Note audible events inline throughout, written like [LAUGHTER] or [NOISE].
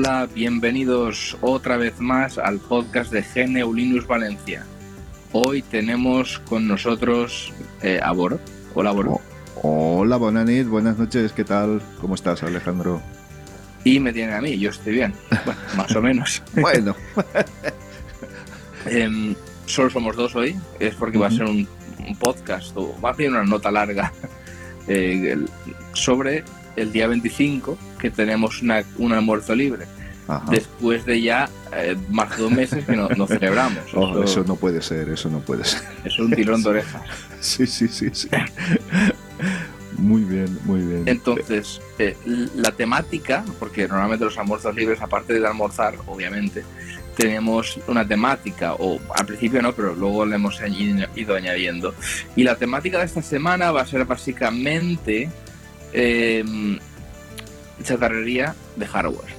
Hola, bienvenidos otra vez más al podcast de GNU Linux Valencia. Hoy tenemos con nosotros eh, a Boro. Hola, Boro. Hola, Bonanit, buenas noches, ¿qué tal? ¿Cómo estás, Alejandro? Y me tiene a mí, yo estoy bien. Bueno, [LAUGHS] más o menos. Bueno, [LAUGHS] Em, solo somos dos hoy, es porque va a ser un, un podcast o va a ser una nota larga eh, sobre el día 25 que tenemos una, un almuerzo libre. Ajá. Después de ya eh, más de dos meses que no, no [LAUGHS] celebramos. Oh, Eso- eso no puede ser, eso no puede ser. es un tirón de orejas. [LAUGHS] Sí, sí, sí, sí. Muy bien, muy bien. Entonces, eh, la temática, porque normalmente los almuerzos libres, aparte de almorzar, obviamente, tenemos una temática, o al principio no, pero luego le hemos ido añadiendo. Y la temática de esta semana va a ser básicamente eh, chatarrería de hardware,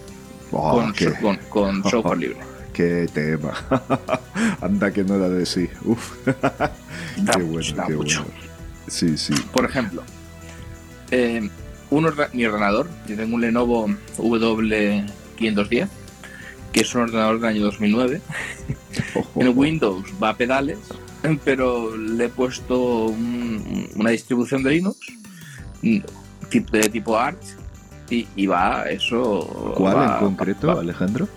Oh, con, qué, con- con [LAUGHS] software libre. qué tema. [LAUGHS] Anda que no era de sí. Uf. [LAUGHS] Qué bueno, da qué mucho. bueno. Sí, sí. Por ejemplo, eh, un mi ordenador, yo tengo un Lenovo W510, que es un ordenador del año 2009. Ojo. En Windows va a pedales, pero le he puesto un- una distribución de Linux mm, de tipo Arch y, y va eso. ¿Cuál va- en concreto, va- Alejandro?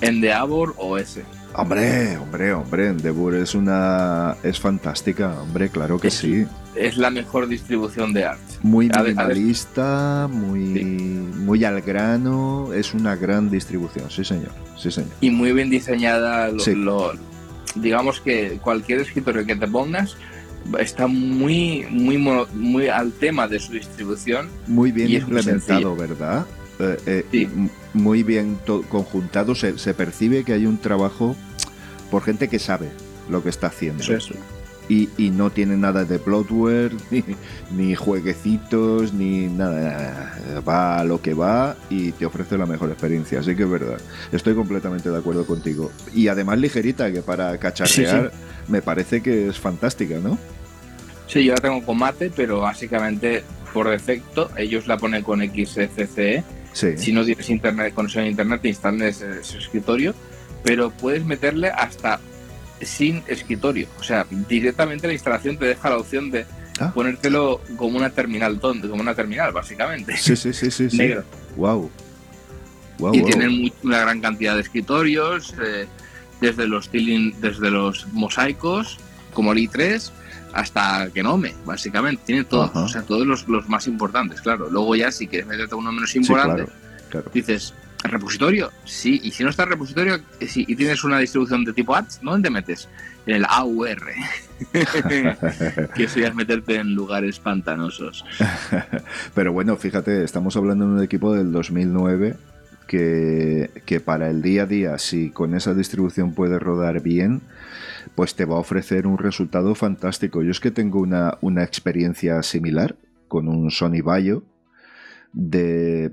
Endeavor OS. Hombre, hombre, hombre, Endeavour es una... es fantástica, hombre, claro que Es- sí. Es la mejor distribución de Arch. Muy minimalista, muy, Sí. muy al grano, es una gran distribución, sí señor, sí señor. y muy bien diseñada. lo- Sí. lo- digamos que cualquier escritorio que te pongas está muy, muy, muy al tema de su distribución. Muy bien muy implementado, ¿verdad? Eh, eh, Sí. Muy bien conjuntado, se, se percibe que hay un trabajo por gente que sabe lo que está haciendo. Eso es. Y, y no tiene nada de bloatware, [LAUGHS] ni, ni jueguecitos, ni nada. Va a lo que va y te ofrece la mejor experiencia. Así que es verdad. Estoy completamente de acuerdo contigo. Y además ligerita, que para cacharrear me parece que es fantástica, ¿no? Sí, yo la tengo con mate, pero básicamente por defecto ellos la ponen con XFCE. Sí. Si no tienes internet, conexión a internet, te instalan ese, ese escritorio, pero puedes meterle hasta sin escritorio. O sea, directamente la instalación te deja la opción de Ah. ponértelo como una terminal tonta, como una terminal, básicamente. Sí, sí, sí, sí. sí. Negro. Wow. Wow, y wow. tienen una gran cantidad de escritorios, eh, desde los tiling- desde los mosaicos, como el i3, hasta Genome, básicamente. Tiene todos, Ajá. o sea, todos los, los más importantes, claro. Luego ya, si quieres meterte uno menos Sí, importante, claro, claro. dices, ¿repositorio? Sí, y si no está el repositorio eh, sí, y tienes una distribución de tipo Arch, ¿dónde te metes? En el AUR, [LAUGHS] que eso ya es meterte en lugares pantanosos. [LAUGHS] Pero bueno, fíjate, estamos hablando de un equipo del 2009 que, que para el día a día, si con esa distribución puede rodar bien, pues te va a ofrecer un resultado fantástico. Yo es que tengo una, una experiencia similar con un Sony Vaio de...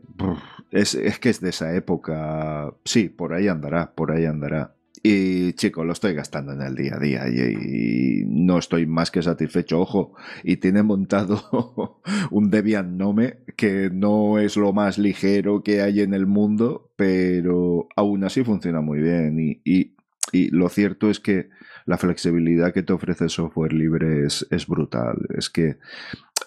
Es, es que es de esa época. Sí, por ahí andará, por ahí andará. Y chico, lo estoy gastando en el día a día y, no estoy más que satisfecho. Ojo, y tiene montado [LAUGHS] un Debian Nome que no es lo más ligero que hay en el mundo, pero aún así funciona muy bien. Y, y- y lo cierto es que la flexibilidad que te ofrece el software libre es, es brutal. Es que,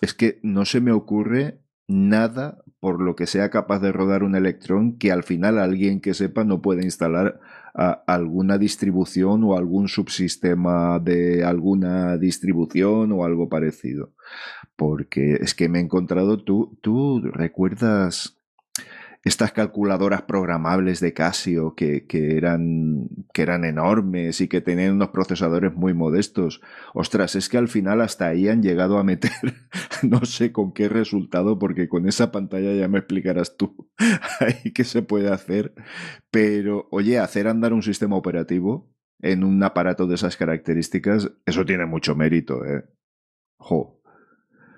es que no se me ocurre nada por lo que sea capaz de rodar un Electron que al final alguien que sepa no puede instalar a- alguna distribución o algún subsistema de alguna distribución o algo parecido. Porque es que me he encontrado, tú, tú recuerdas estas calculadoras programables de Casio que, que, eran, que eran enormes y que tenían unos procesadores muy modestos. Ostras, es que al final hasta ahí han llegado a meter, [LAUGHS] no sé con qué resultado, porque con esa pantalla ya me explicarás tú [LAUGHS] ahí qué se puede hacer. Pero, oye, hacer andar un sistema operativo en un aparato de esas características, eso tiene mucho mérito, ¿eh? Jo.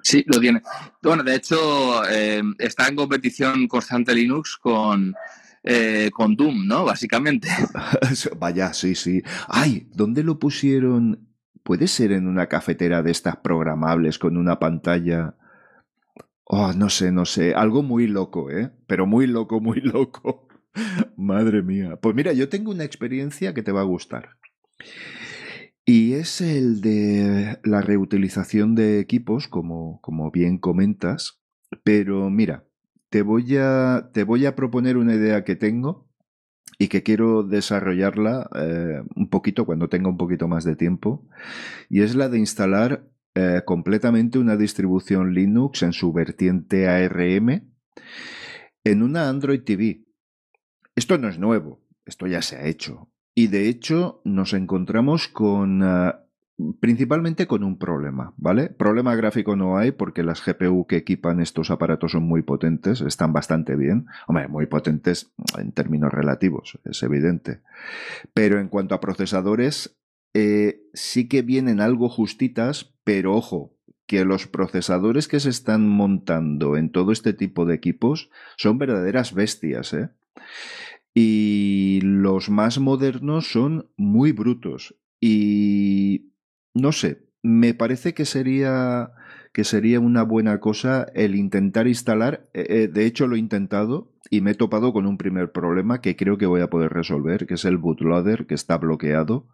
Sí, lo tiene. Bueno, de hecho, eh, está en competición constante Linux con, eh, con Doom, ¿no? Básicamente. [LAUGHS] Vaya, sí, sí. Ay, ¿dónde lo pusieron? ¿Puede ser en una cafetera de estas programables con una pantalla? Oh, no sé, no sé. Algo muy loco, ¿eh? Pero muy loco, muy loco. [LAUGHS] Madre mía. Pues mira, yo tengo una experiencia que te va a gustar. Y es el de la reutilización de equipos, como, como bien comentas. Pero mira, te voy, a, te voy a proponer una idea que tengo y que quiero desarrollarla eh, un poquito cuando tenga un poquito más de tiempo. Y es la de instalar eh, completamente una distribución Linux en su vertiente ARM en una Android TV. Esto no es nuevo, esto ya se ha hecho. Y de hecho nos encontramos con... Uh, principalmente con un problema, ¿vale? Problema gráfico no hay porque las GPU que equipan estos aparatos son muy potentes, están bastante bien. Hombre, muy potentes en términos relativos, es evidente. Pero en cuanto a procesadores, eh, sí que vienen algo justitas, pero ojo, que los procesadores que se están montando en todo este tipo de equipos son verdaderas bestias, ¿eh? Y los más modernos son muy brutos. Y no sé, me parece que sería que sería una buena cosa el intentar instalar. Eh, eh, de hecho, lo he intentado y me he topado con un primer problema que creo que voy a poder resolver, que es el bootloader que está bloqueado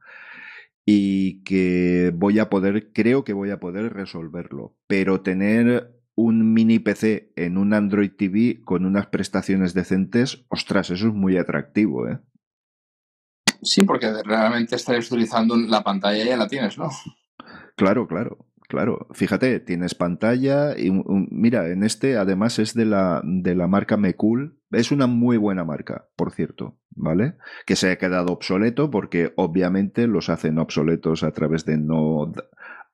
y que voy a poder, creo que voy a poder resolverlo. Pero tener un mini PC en un Android TV con unas prestaciones decentes, ostras, eso es muy atractivo, ¿eh? Sí, porque realmente estarías utilizando la pantalla y ya la tienes, ¿no? Claro, claro, claro. Fíjate, tienes pantalla y mira, en este además es de la, de la marca Mecool. Es una muy buena marca, por cierto, ¿vale? Que se ha quedado obsoleto porque obviamente los hacen obsoletos a través de no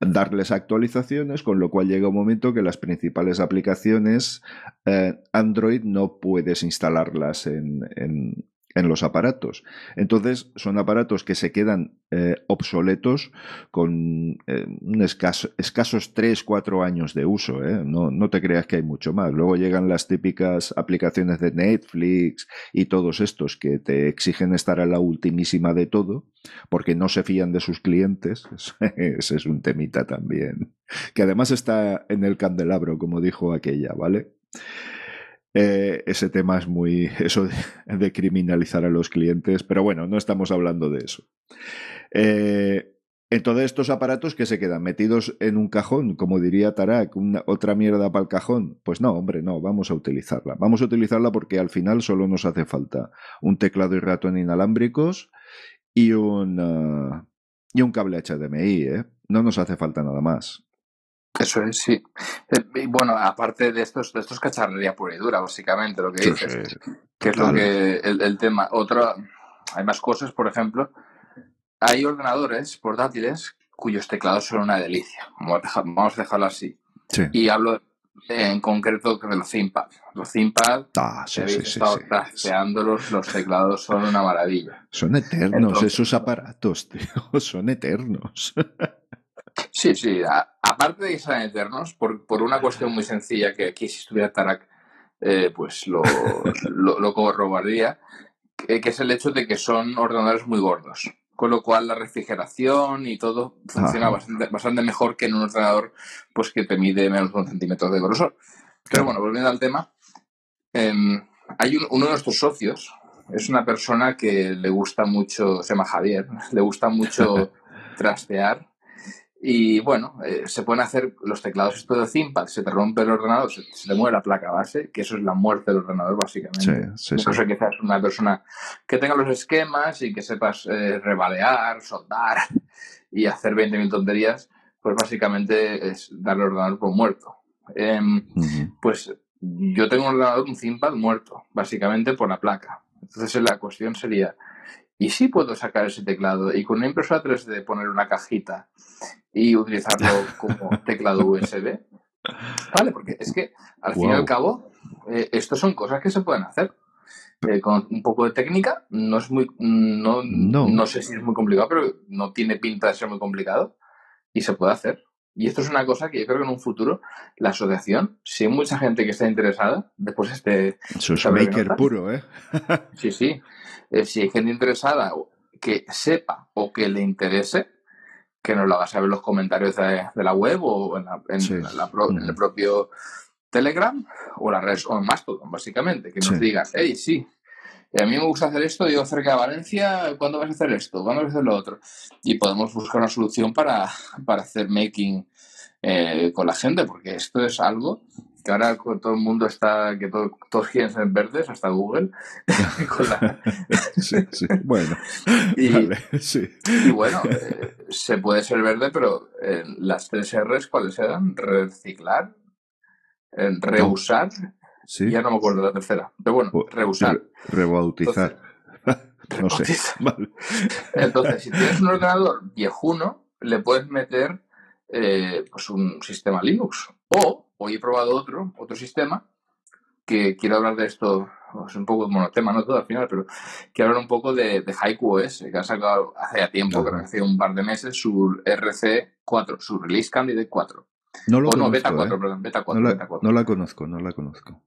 darles actualizaciones, con lo cual llega un momento que las principales aplicaciones eh, Android no puedes instalarlas en, en, en, los aparatos. Entonces son aparatos que se quedan eh, obsoletos con eh, un escaso, escasos 3-4 años de uso. No, no te creas que hay mucho más. Luego llegan las típicas aplicaciones de Netflix y todos estos que te exigen estar a la ultimísima de todo porque no se fían de sus clientes. [LAUGHS] Ese es un temita también. Que además está en el candelabro, como dijo aquella, ¿vale? Eh, ese tema es muy. [LAUGHS] Eso de, criminalizar a los clientes, pero bueno, no estamos hablando de eso. Eh, entonces, estos aparatos que se quedan metidos en un cajón, como diría Tarak, una, otra mierda para el cajón, pues no, hombre, no, vamos a utilizarla. Vamos a utilizarla porque al final solo nos hace falta un teclado y ratón inalámbricos y un, uh, y un cable HDMI, ¿eh? No nos hace falta nada más. Eso es, sí. Eh, y bueno, aparte de estos, de estos cacharrería pura y dura, básicamente, lo que dices, que es lo que el, el, tema. Otro, hay más cosas, por ejemplo, hay ordenadores portátiles cuyos teclados son una delicia. Vamos a dejarlo así. Sí. Y hablo en concreto de los ThinkPad. Los ThinkPad, ah, sí, sí, estado sí, trasteándolos, los teclados son una maravilla. Son eternos Entonces, esos aparatos, tío, [LAUGHS] son eternos. Sí, sí, a, aparte de que sean eternos, por, por, una cuestión muy sencilla que aquí si estuviera Tarak, eh, pues lo, [LAUGHS] lo, lo corroboraría, que, que es el hecho de que son ordenadores muy gordos con lo cual la refrigeración y todo funciona bastante, bastante, mejor que en un ordenador pues que te mide menos de un centímetro de grosor. Pero bueno, volviendo al tema, eh, hay un, uno de nuestros socios, es una persona que le gusta mucho, se llama Javier, le gusta mucho [LAUGHS] trastear y bueno, eh, se pueden hacer los teclados esto de ThinkPad, se te rompe el ordenador, se, se, te mueve la placa base, que eso es la muerte del ordenador básicamente. Sí, sí, sí. quizás una persona que tenga los esquemas y que sepas eh, rebalear, soldar [LAUGHS] y hacer 20.000 tonterías, pues básicamente es darle el ordenador por muerto. Eh, uh -huh. Pues yo tengo un ordenador, un ThinkPad muerto, básicamente por la placa. Entonces la cuestión sería, ¿y si puedo sacar ese teclado y con una impresora 3D poner una cajita y utilizarlo [LAUGHS] como teclado USB? Vale, porque es que al fin y al cabo, eh, estas son cosas que se pueden hacer. Eh, con un poco de técnica, no es muy, no, No. no sé si es muy complicado, pero no tiene pinta de ser muy complicado y se puede hacer. Y esto es una cosa que yo creo que en un futuro la asociación, si hay mucha gente que está interesada, después este, Eso es maker puro, ¿eh? Sí, sí. Eh, si hay gente interesada que sepa o que le interese, que nos lo haga saber en los comentarios de, de la web o en, la- en Sí. la pro- en el propio Telegram o la red o en Mastodon, básicamente. Que nos Sí. digan, hey, sí, a mí me gusta hacer esto, yo cerca de Valencia, ¿cuándo vas a hacer esto? ¿Cuándo vas a hacer lo otro? Y podemos buscar una solución para, para hacer making eh, con la gente, porque esto es algo que ahora todo el mundo está, que todo- todos quieren ser verdes, hasta Google, [LAUGHS] la- [LAUGHS] Sí, sí. Bueno, [LAUGHS] Y- vale, sí. y bueno, eh, se puede ser verde, pero eh, las tres R's, ¿cuáles eran? Reciclar, eh, reusar, Sí. ya no me acuerdo la tercera, pero bueno, reusar. re- rebautizar. no sé. Vale. Entonces, si tienes un ordenador viejuno, le puedes meter eh, pues un sistema Linux. O, hoy he probado otro, otro sistema, que quiero hablar de esto, es un poco monotema, no todo al final, pero quiero hablar un poco de, de Haiku OS, que ha sacado hace ya tiempo, creo que hace un par de meses, su RC4, su Release Candidate 4. No lo o no, conozco, Beta ¿eh? 4, perdón, Beta 4, No Beta la, 4. no la conozco, no la conozco.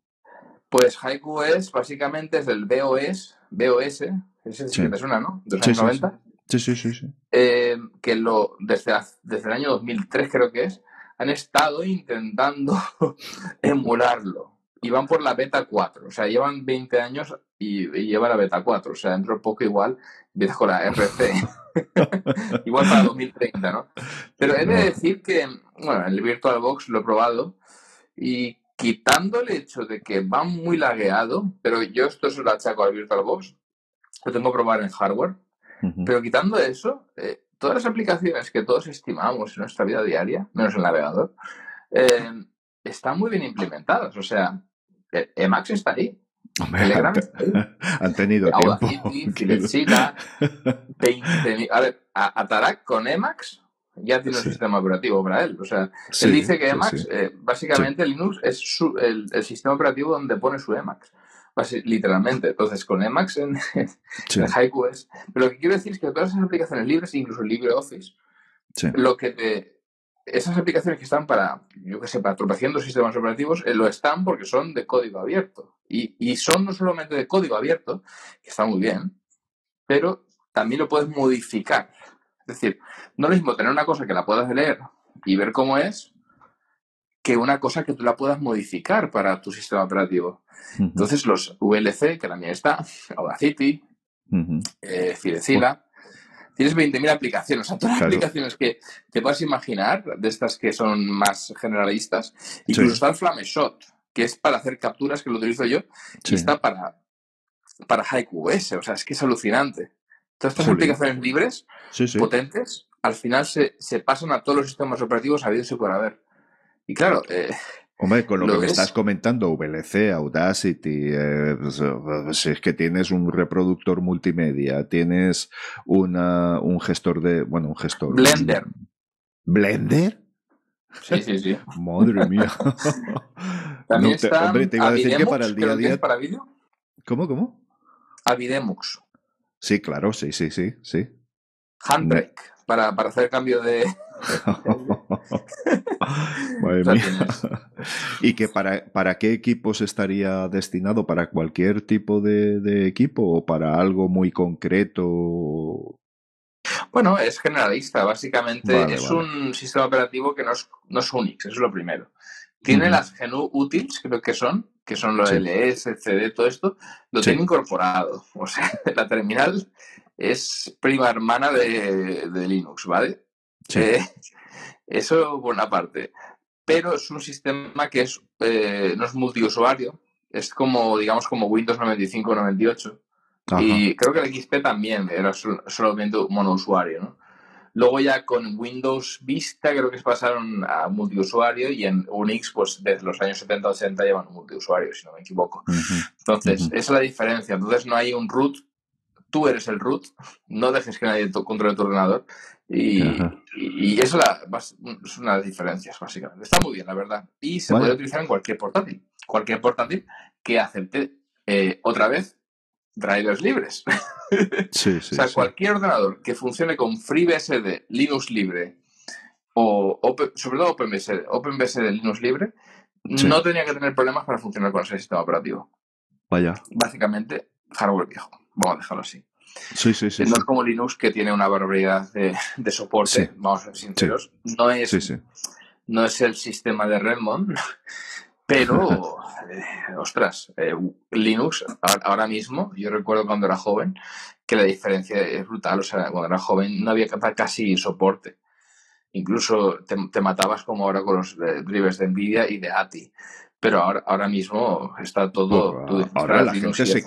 Pues Haiku OS básicamente es del BOS, BOS, ese sí Sí. que te suena, ¿no? De los Sí, años sí, 90. Sí, sí, sí, sí. eh, que lo, desde, desde el año 2003 creo que es, han estado intentando [LAUGHS] emularlo. Y van por la beta 4, o sea, llevan 20 años y, y llevan la beta 4, o sea, dentro de poco igual empiezas con la RC. [LAUGHS] igual para 2030, ¿no? Pero he de decir que, bueno, el VirtualBox lo he probado y quitando el hecho de que va muy lagueado, pero yo esto se lo achaco al VirtualBox, lo tengo que probar en hardware, pero quitando eso, eh, todas las aplicaciones que todos estimamos en nuestra vida diaria, menos el navegador, eh, están muy bien implementadas. O sea, eh, Emacs está ahí, Hombre, Telegram han, está ahí, [LAUGHS] han tenido tiempo. [LAUGHS] Audacity, que- Filezilla, [LAUGHS] 20.000. A ver, a, a Tarak con Emacs ya tiene un sistema operativo para él. O sea, Sí, él dice que Emacs, sí. eh, básicamente Linux es su- el, el sistema operativo donde pone su Emacs. Literalmente. Entonces, con Emacs en, [LAUGHS] Sí, el Haiku es. Pero lo que quiero decir es que todas esas aplicaciones libres, incluso LibreOffice, sí. lo que te. Esas aplicaciones que están para, yo que sé, para tropeciendo sistemas operativos, eh, lo están porque son de código abierto. Y, y son no solamente de código abierto, que está muy bien, pero también lo puedes modificar. Es decir, no es lo mismo tener una cosa que la puedas leer y ver cómo es, que una cosa que tú la puedas modificar para tu sistema operativo. Entonces, los VLC, que también está, Audacity, ujú. eh, Filecila. Tienes 20.000 aplicaciones, o sea, todas las aplicaciones que te puedas imaginar, de estas que son más generalistas. Incluso Sí. está el Flameshot, que es para hacer capturas, que lo utilizo yo, Sí. y está para, para OS. O sea, es que es alucinante. Todas estas Jolín. aplicaciones libres, sí. potentes, al final se, se pasan a todos los sistemas operativos habidos y por haber. Y claro, eh, Hombre, con lo, ¿Lo que me estás comentando, VLC, Audacity, eh, pues, pues es que tienes un reproductor multimedia, tienes una, un gestor de, bueno, un gestor. Blender. ¿Blender? sí, sí, sí. [LAUGHS] Madre mía. [LAUGHS] También No te- está hombre, te iba a decir que para el día a día. para vídeo. ¿Cómo, cómo? Avidemux. Sí, claro, sí, sí, sí, sí. Handbrake. Para, para hacer cambio de, [LAUGHS] Madre mía. ¿Y que para, para qué equipos estaría destinado? ¿Para cualquier tipo de, de equipo o para algo muy concreto? Bueno, es generalista, básicamente Vale, es vale. un sistema operativo que no es, no es Unix, eso es lo primero. Tiene las GNU Utils, creo que son, que son los Sí. LS, CD, todo esto, lo Sí. tiene incorporado. O sea, [LAUGHS] la terminal es prima hermana de, de Linux, ¿vale? Sí. Eh, [LAUGHS] eso por una parte. Pero es un sistema que es, eh, no es multiusuario, es como, digamos, como Windows 95 98. Ajá. Y creo que el XP también era sol- solamente monousuario, ¿no? Luego ya con Windows Vista creo que se pasaron a multiusuario y en Unix pues desde los años 70-80 llevan multiusuario, si no me equivoco. Entonces, esa es la diferencia. Entonces no hay un root, tú eres el root, no dejes que nadie controle tu ordenador. Y, y, eso es una de las diferencias, básicamente. Está muy bien, la verdad. Y se puede utilizar en cualquier portátil. Cualquier portátil que acepte eh, otra vez drivers libres. [LAUGHS] Sí, sí, o sea, cualquier ordenador que funcione con FreeBSD, Linux libre, o sobre todo OpenBSD, OpenBSD Linux libre, no tenía que tener problemas para funcionar con ese sistema operativo. Vaya. Básicamente, hardware viejo. Vamos a dejarlo así. Sí, sí, sí. No es como Linux que tiene una barbaridad de, soporte, vamos a ser sinceros. No, es, no es el sistema de Redmond, pero, [LAUGHS] eh, ostras, eh, Linux ahora mismo, yo recuerdo cuando era joven, que la diferencia es brutal. O sea, cuando era joven no había casi soporte. Incluso te, matabas como ahora con los eh, drivers de Nvidia y de ATI. Pero ahora, ahora mismo está todo. ahora la gente, se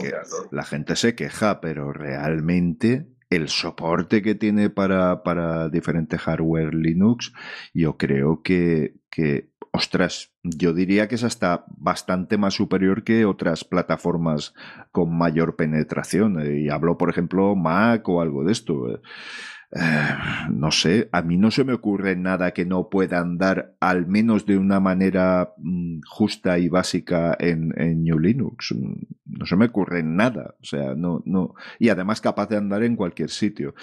la gente se queja, pero realmente el soporte que tiene para, para diferentes hardware Linux, yo creo que, que ostras, yo diría que es hasta bastante más superior que otras plataformas con mayor penetración. Eh, y hablo, por ejemplo, Mac o algo de esto. Eh, no sé, a mí no se me ocurre nada que no pueda andar al menos de una manera mm, justa y básica en, en New Linux. Mm, no se me ocurre nada. O sea, no, no. Y además capaz de andar en cualquier sitio.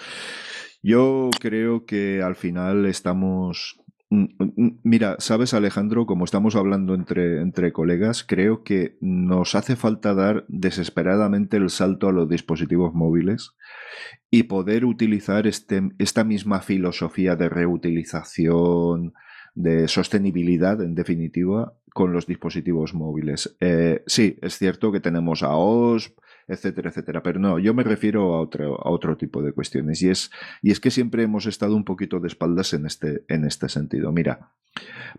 Yo creo que al final estamos mira, sabes Alejandro, como estamos hablando entre, entre colegas, creo que nos hace falta dar desesperadamente el salto a los dispositivos móviles y poder utilizar este, esta misma filosofía de reutilización, de sostenibilidad, en definitiva, con los dispositivos móviles. Eh, sí, es cierto que tenemos a OSP, etcétera, etcétera. Pero no, yo me refiero a otro, a otro tipo de cuestiones. Y es, y es que siempre hemos estado un poquito de espaldas en este, en este sentido. Mira,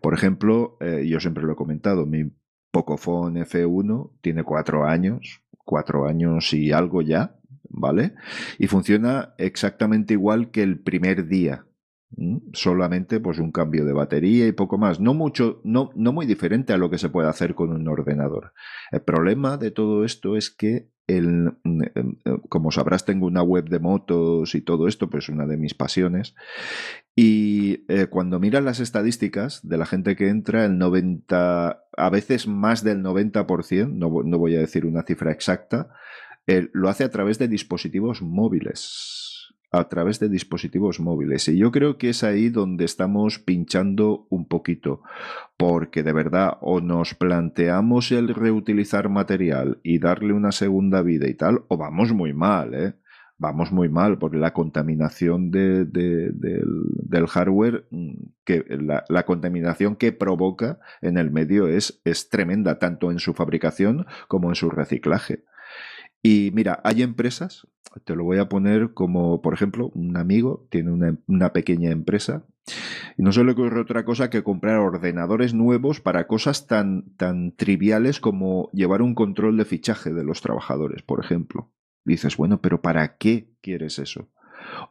por ejemplo, eh, yo siempre lo he comentado, mi Pocophone F1 tiene cuatro años, cuatro años y algo ya, ¿vale? Y funciona exactamente igual que el primer día. Solamente pues un cambio de batería y poco más. No mucho, no, no muy diferente a lo que se puede hacer con un ordenador. El problema de todo esto es que el, mm, em, em, como sabrás, tengo una web de motos y todo esto, pues una de mis pasiones. Y eh, cuando miras las estadísticas de la gente que entra, el 90, a veces más del 90%, no, no voy a decir una cifra exacta, lo hace a través de dispositivos móviles a través de dispositivos móviles. Y yo creo que es ahí donde estamos pinchando un poquito, porque de verdad o nos planteamos el reutilizar material y darle una segunda vida y tal, o vamos muy mal, ¿eh? Vamos muy mal, porque la contaminación de, del, hardware, mm, que la, la, contaminación que provoca en el medio es, es tremenda, tanto en su fabricación como en su reciclaje. Y mira, hay empresas, te lo voy a poner como, por ejemplo, un amigo tiene una, pequeña empresa y no se le ocurre otra cosa que comprar ordenadores nuevos para cosas tan, tan triviales como llevar un control de fichaje de los trabajadores, por ejemplo. dices, bueno, pero ¿para qué quieres eso?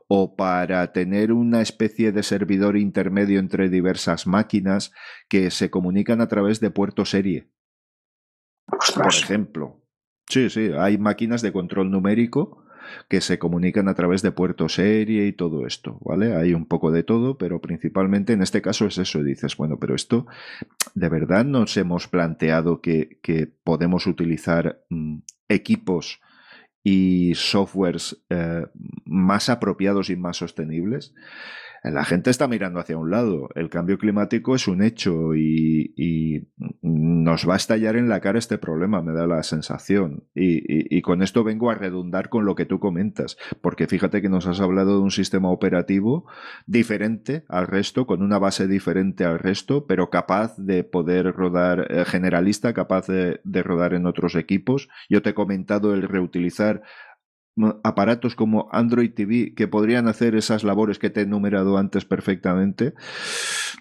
o para tener una especie de servidor intermedio entre diversas máquinas que se comunican a través de puerto serie. Por ejemplo, Sí, sí, hay máquinas de control numérico que se comunican a través de puerto serie y todo esto, ¿vale? Hay un poco de todo, pero principalmente en este caso es eso. dices, bueno, pero esto, ¿de verdad nos hemos planteado que, podemos utilizar mm, equipos y softwares eh, más apropiados y más sostenibles? La gente está mirando hacia un lado. El cambio climático es un hecho y, nos va a estallar en la cara este problema, me da la sensación. Y, con esto vengo a redundar con lo que tú comentas, porque fíjate que nos has hablado de un sistema operativo diferente al resto, con una base diferente al resto, pero capaz de poder rodar eh, generalista, capaz de rodar en otros equipos. Yo te he comentado el reutilizar aparatos como Android TV que podrían hacer esas labores que te he enumerado antes perfectamente.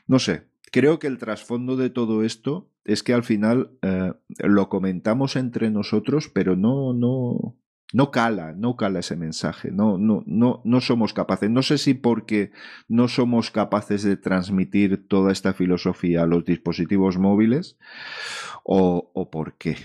No sé, creo que el trasfondo de todo esto es que al final eh, lo comentamos entre nosotros, pero no, no, no cala, no cala ese mensaje, no, no, no, no somos capaces. No sé si porque no somos capaces de transmitir toda esta filosofía a los dispositivos móviles o, o por qué.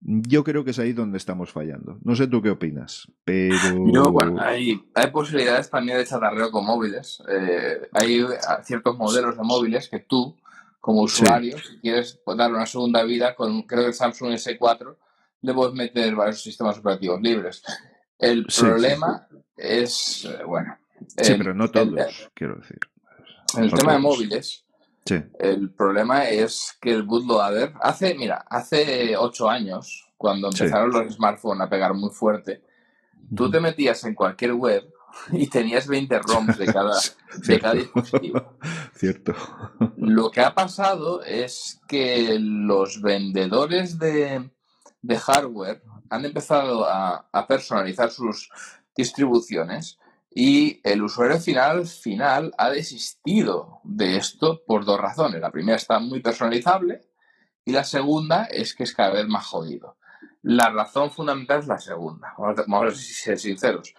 Yo creo que es ahí donde estamos fallando. No sé tú qué opinas, pero... Yo, bueno, hay, hay posibilidades también de chatarreo con móviles. Eh, hay ciertos modelos de móviles que tú, como usuario, si quieres darle una segunda vida, con creo que el Samsung S4, le puedes meter varios sistemas operativos libres. El problema es, eh, bueno... Sí, pero no todos, quiero decir. En el tema de móviles, el problema es que el bootloader hace, mira, hace ocho años, cuando empezaron los smartphones a pegar muy fuerte, tú te metías en cualquier web y tenías 20 ROMs de cada, [LAUGHS] de cada dispositivo. Cierto. Lo que ha pasado es que los vendedores de, de hardware han empezado a, a personalizar sus distribuciones y el usuario final, final ha desistido de esto por dos razones. La primera está muy personalizable y la segunda es que es cada vez más jodido. La razón fundamental es la segunda. Vamos a ser sinceros.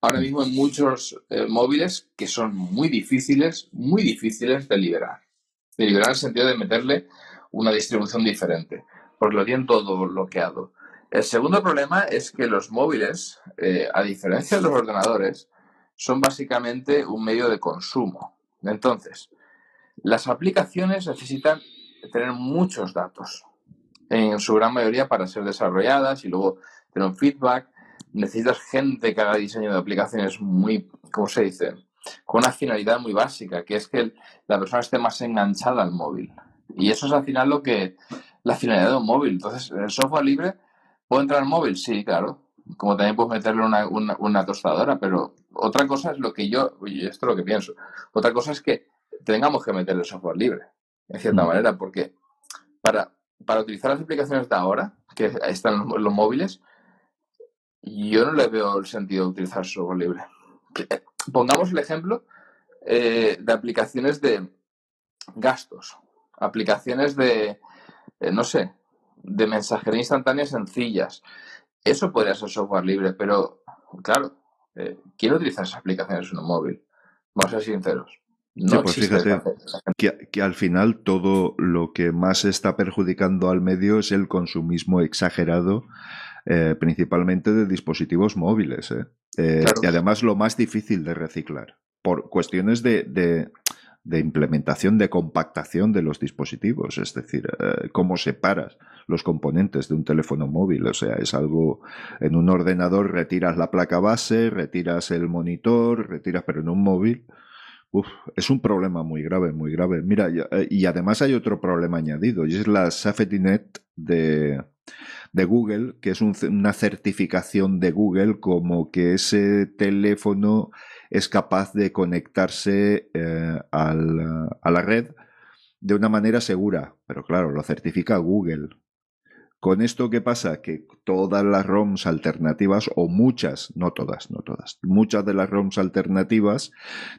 Ahora mismo hay muchos eh, móviles que son muy difíciles, muy difíciles de liberar. De liberar en el sentido de meterle una distribución diferente, porque lo tienen todo bloqueado. El segundo problema es que los móviles, eh, a diferencia de los ordenadores, son básicamente un medio de consumo. Entonces, las aplicaciones necesitan tener muchos datos, en su gran mayoría para ser desarrolladas y luego tener un feedback. Necesitas gente que haga diseño de aplicaciones muy, ¿cómo se dice? Con una finalidad muy básica, que es que la persona esté más enganchada al móvil. Y eso es al final lo que, la finalidad de un móvil. Entonces, el software libre, ¿puedo entrar móvil? Sí, claro como también puedes meterle una, una, tostadora, pero otra cosa es lo que yo, y esto es lo que pienso, otra cosa es que tengamos que meterle software libre, en cierta mm. manera, porque para, para utilizar las aplicaciones de ahora, que están en los, móviles, yo no le veo el sentido de utilizar software libre. Pongamos el ejemplo eh, de aplicaciones de gastos, aplicaciones de, eh, no sé, de mensajería instantánea sencillas, eso podría ser software libre, pero claro, eh, ¿quién utiliza esas aplicaciones en un móvil? Vamos a ser sinceros. No pues fíjate que, al final todo lo que más está perjudicando al medio es el consumismo exagerado, eh, principalmente de dispositivos móviles. ¿eh? Y además lo más difícil de reciclar, por cuestiones de de implementación, de compactación de los dispositivos, es decir, eh, cómo separas los componentes de un teléfono móvil, o sea, es algo, en un ordenador retiras la placa base, retiras el monitor, retiras, pero en un móvil, es un problema muy grave, muy grave. Mira, eh, y, además hay otro problema añadido, y es la Safety Net de, de Google, que es una certificación de Google como que ese teléfono es capaz de conectarse eh, a la red de una manera segura. Pero claro, lo certifica Google. Con esto, ¿qué pasa? Que todas las ROMs alternativas, o muchas, no todas, no todas, muchas de las ROMs alternativas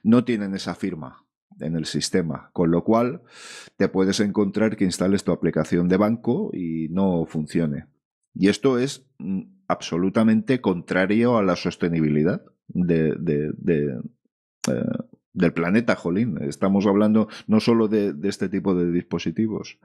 no tienen esa firma en el sistema, con lo cual te puedes encontrar que instales tu aplicación de banco y no funcione. Y esto es mm, absolutamente contrario a la sostenibilidad eh, del planeta, Jolín. Estamos hablando no solo de, este tipo de dispositivos.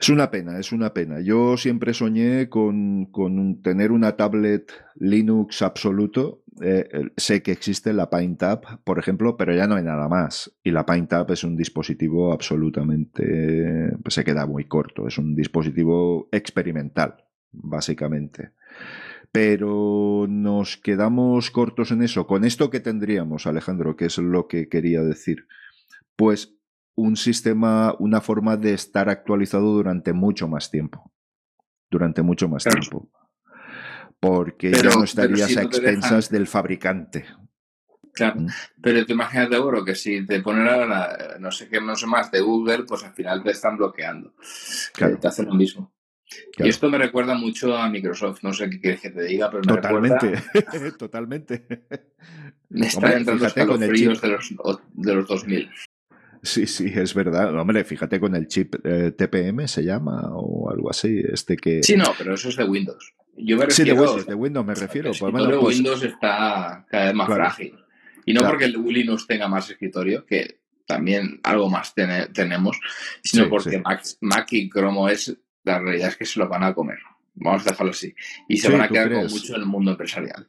Es una pena, es una pena. Yo siempre soñé con, con tener una tablet Linux absoluto. Eh, sé que existe la PaintApp, por ejemplo, pero ya no hay nada más. Y la PaintApp es un dispositivo absolutamente... Pues se queda muy corto. Es un dispositivo experimental, básicamente pero nos quedamos cortos en eso. Con esto que tendríamos, Alejandro, que es lo que quería decir, pues un sistema, una forma de estar actualizado durante mucho más tiempo. Durante mucho más tiempo. Porque ya no estarías a expensas del fabricante. Claro, mm. pero te imaginas de oro que si te ponen ahora no sé qué, no sé más de Google, pues al final te están bloqueando. Claro. Te hacen lo mismo. Y esto me recuerda mucho a Microsoft, no sé qué quieres que te diga, pero me totalmente, [LAUGHS] totalmente. [LAUGHS] Me está entrando escalofríos de los, de los 2000. Sí, sí, es verdad. Hombre, fíjate con el chip eh, TPM se llama o algo así. Este que... Sí, no, pero eso es de Windows. Yo me Sí, de refiero Windows, de Windows me refiero. el escritorio pues- Windows está cada vez más Claro. frágil. Y no Claro. porque el Linux tenga más escritorio, que también algo más tene- tenemos, sino Sí, porque sí. Mac, Mac y Chrome OS, la realidad es que se lo van a comer. Vamos a dejarlo así. Y se Sí, van a ¿tú quedar crees? con mucho en el mundo empresarial.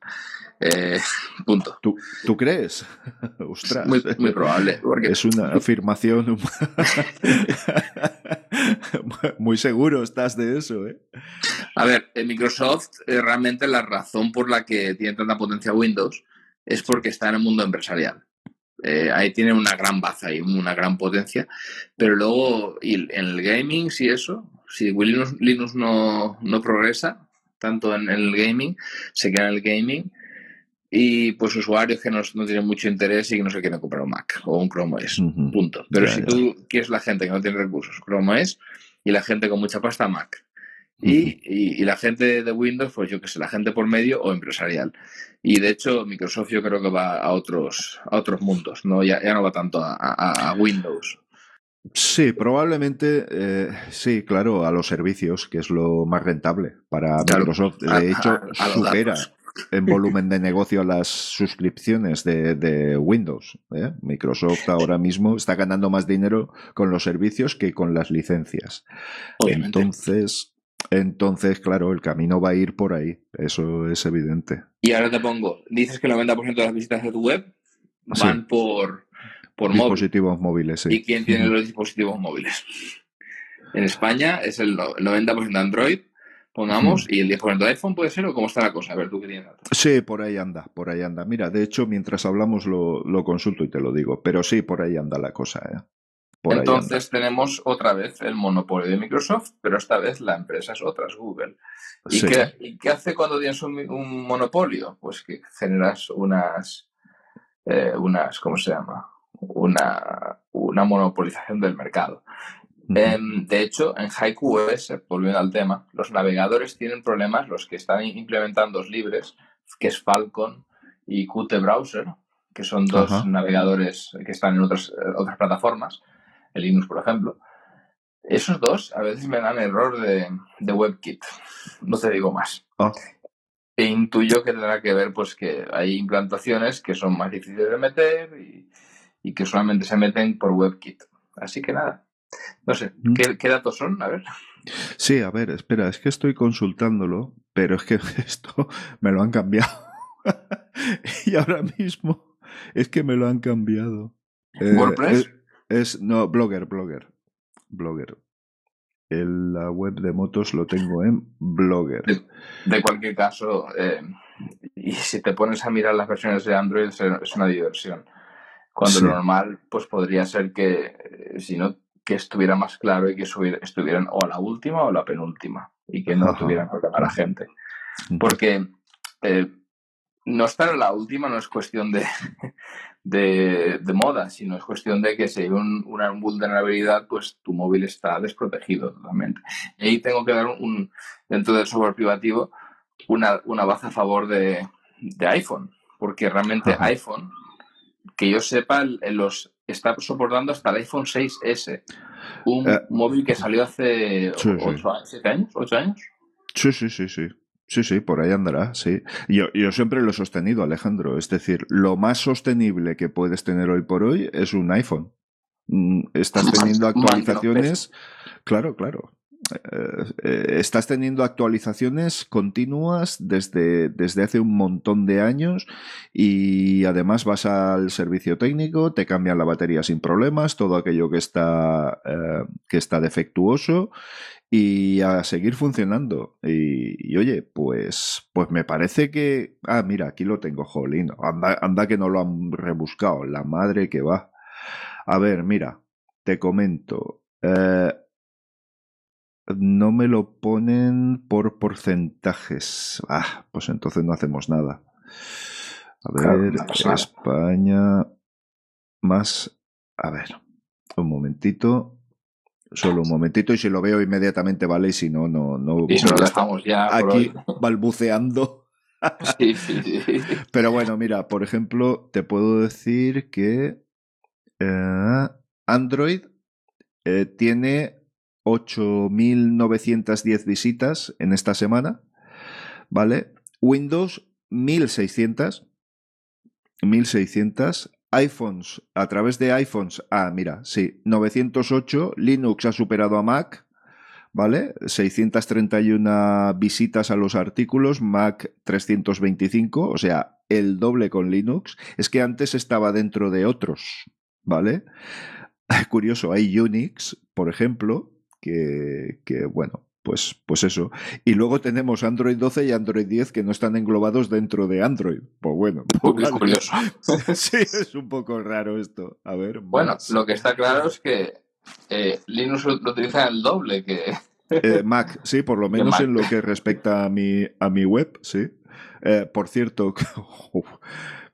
Eh, [LAUGHS] punto. ¿Tú, tú crees? [LAUGHS] Ostras. Muy, muy probable. Porque Es una [LAUGHS] afirmación muy seguro estás de eso, ¿eh? A ver, en Microsoft eh, realmente la razón por la que tiene tanta potencia Windows es porque está en el mundo empresarial. Eh, ahí tiene una gran baza y una gran potencia, pero luego y en el gaming, si eso, si Linux, Linux no, no progresa tanto en, el gaming, se queda en el gaming y pues usuarios que no, no tienen mucho interés y que no se quieren comprar un Mac o un Chrome OS. Punto. Pero Ya, si ya. tú quieres la gente que no tiene recursos, Chrome OS, y la gente con mucha pasta, Mac. Y, y- y la gente de Windows, pues yo que sé, la gente por medio o empresarial. Y de hecho, Microsoft yo creo que va a otros, a otros mundos, ¿no? Ya, ya no va tanto a, a- a Windows. Sí, probablemente, eh, sí, claro, a los servicios, que es lo más rentable para Claro. Microsoft. De A- hecho, a- a los supera en [LAUGHS] volumen de negocio a las suscripciones de, de Windows. ¿eh? Microsoft ahora mismo está ganando más dinero con los servicios que con las licencias. Obviamente. Entonces, entonces, claro, el camino va a ir por ahí. Eso es evidente. y ahora te pongo, dices que el 90% de las visitas de tu web van Sí. por, por móvil. Dispositivos móviles, sí. ¿Y quién tiene los dispositivos móviles? En España es el no- el 90% de Android, pongamos, y el 10% de iPhone puede ser, o cómo está la cosa. A ver, tú qué tienes. Sí, por ahí anda, por ahí anda. Mira, de hecho, mientras hablamos lo, lo consulto y te lo digo, pero sí, por ahí anda la cosa, ¿eh? Por. Entonces tenemos otra vez el monopolio de Microsoft, pero esta vez la empresa es otra, es Google. ¿Y, Sí. qué, y qué hace cuando tienes un, un monopolio? Pues que generas unas, eh, unas, ¿cómo se llama? Una, una monopolización del mercado. Em, de hecho, en HaikuOS, volviendo al tema, los navegadores tienen problemas, los que están implementando los libres, que es Falcon y Qt Browser, que son dos Ajá. navegadores que están en otras, eh, otras plataformas, el Linux, por ejemplo. Esos dos a veces me dan error de, de WebKit. No te digo más. Ah. E intuyo que tendrá que ver pues que hay implantaciones que son más difíciles de meter y, y que solamente se meten por WebKit. Así que nada. No sé, Mm. ¿qué, qué datos son? A ver. Sí, a ver, espera, es que estoy consultándolo, pero es que [LAUGHS] esto me lo han cambiado. [LAUGHS] y ahora mismo es que me lo han cambiado. Eh, ¿WordPress? Es, es- no, Blogger, Blogger. Blogger. El, la web de motos lo tengo en Blogger. De cualquier caso, eh, y si te pones a mirar las versiones de Android es una diversión. Cuando Sí. lo normal, pues podría ser que, eh, si no, que estuviera más claro y que subiera- estuvieran o a la última o a la penúltima y que no Ajá. tuvieran problema la gente. Porque eh, no estar en la última no es cuestión de, [LAUGHS] de, de moda, sino es cuestión de que si hay un- una vulnerabilidad, pues tu móvil está desprotegido totalmente. Y ahí tengo que dar un, dentro del software privativo, una, una baza a favor de, de iPhone, porque realmente Ajá. iPhone, que yo sepa, los está soportando hasta el iPhone 6S, un Eh, móvil que salió hace sí, sí. 8 años, 7 años, 8 años. Sí, sí, sí, sí. Sí, sí, por ahí andará, sí. Yo, yo siempre lo he sostenido, Alejandro. Es decir, lo más sostenible que puedes tener hoy por hoy es un iPhone. Mm, Estás teniendo actualizaciones. Claro, claro. Eh, eh, estás teniendo actualizaciones continuas desde, desde hace un montón de años y además vas al servicio técnico, te cambian la batería sin problemas, todo aquello que está, eh, que está defectuoso y a seguir funcionando. Y, oye, pues, pues me parece que. Ah, mira, aquí lo tengo, jolín. Anda, anda que no lo han rebuscado. La madre que va. A ver, mira, te comento. No me lo ponen por porcentajes. Ah, pues entonces no hacemos nada. A Claro, ver, no. España más. A ver, un momentito. Solo un momentito y si lo veo inmediatamente vale y si no, no, no. Y dejamos ya aquí balbuceando. [LAUGHS] Sí, sí, sí. Pero bueno, mira, por ejemplo, te puedo decir que eh, Android eh, tiene 8.910 visitas en esta semana. ¿vale? Windows 1600, 1600, iPhones, a través de iPhones, ah, mira, sí, 908, Linux ha superado a Mac, ¿vale? 631 visitas a los artículos, Mac 325, o sea, el doble con Linux. Es que antes estaba dentro de otros, ¿vale? [LAUGHS] Curioso, hay Unix, por ejemplo, que, que bueno, pues, pues eso. Y luego tenemos Android 12 y Android 10 que no están englobados dentro de Android. Pues bueno. [LAUGHS] Pues curioso. [LAUGHS] sí, es un poco raro esto. A ver. Bueno, lo que está claro es que eh, Linux lo utiliza el doble que... Eh, Mac, sí, por lo [LAUGHS] menos en lo que respecta a mi, a mi web, sí. Eh, por cierto,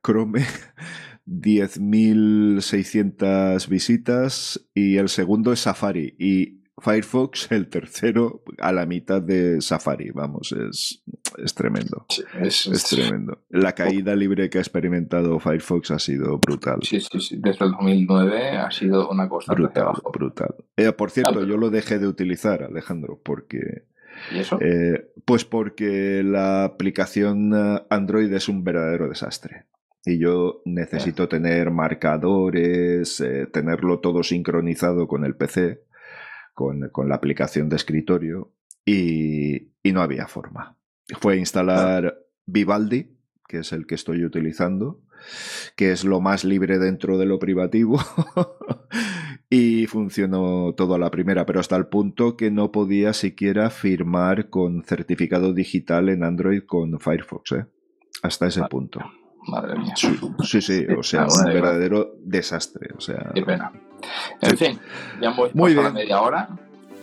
Chrome 10.600 visitas y el segundo es Safari. Y Firefox, el tercero, a la mitad de Safari. Vamos, es, es tremendo. es, tremendo. La caída libre que ha experimentado Firefox ha sido brutal. Sí, sí, sí. Desde el 2009 ha sido una cosa brutal. brutal. Eh, por cierto, yo lo dejé de utilizar, Alejandro, porque. ¿Y eso? Eh, pues porque la aplicación eh, Android es un verdadero desastre. Y yo necesito tener marcadores, tenerlo todo sincronizado con el PC con, la aplicación de escritorio y, no había forma. Fue instalar Vivaldi, que es el que estoy utilizando, que es lo más libre dentro de lo privativo. [LAUGHS] y funcionó todo a la primera, pero hasta el punto que no podía siquiera firmar con certificado digital en Android con Firefox, ¿eh? Hasta ese punto. Madre mía. Sí, sí, o sea, un verdadero desastre. O sea, Qué pena. En fin, ya hemos Muy bien. media hora.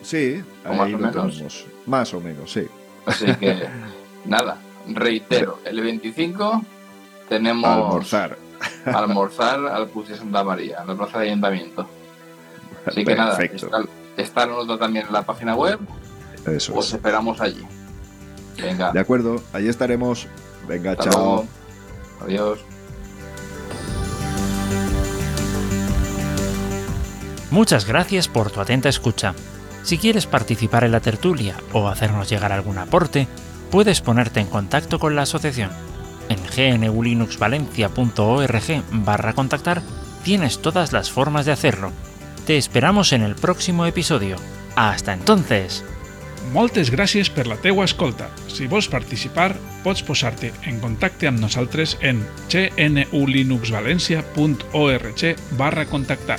Sí, más o menos. Más o menos, sí. Así que, [LAUGHS] nada, reitero, el 25 tenemos. Almorzar. [LAUGHS] Almorzar al Pussy Santa María, en la plaza de ayuntamiento. Así que nada, está, está también en la página web. Eso Os esperamos allí. Venga. De acuerdo, allí estaremos. Venga, chao. Adiós. Muchas gracias por tu atenta escucha. Si quieres participar en la tertulia o hacernos llegar algún aporte, puedes ponerte en contacto con la asociación. En gnulinuxvalencia.org barra contactar tienes todas las formas de hacerlo. Te esperamos en el próximo episodio. Hasta entonces! Moltes gràcies per la teua escolta. Si vols participar, pots posar-te en contacte amb nosaltres en barra contactar.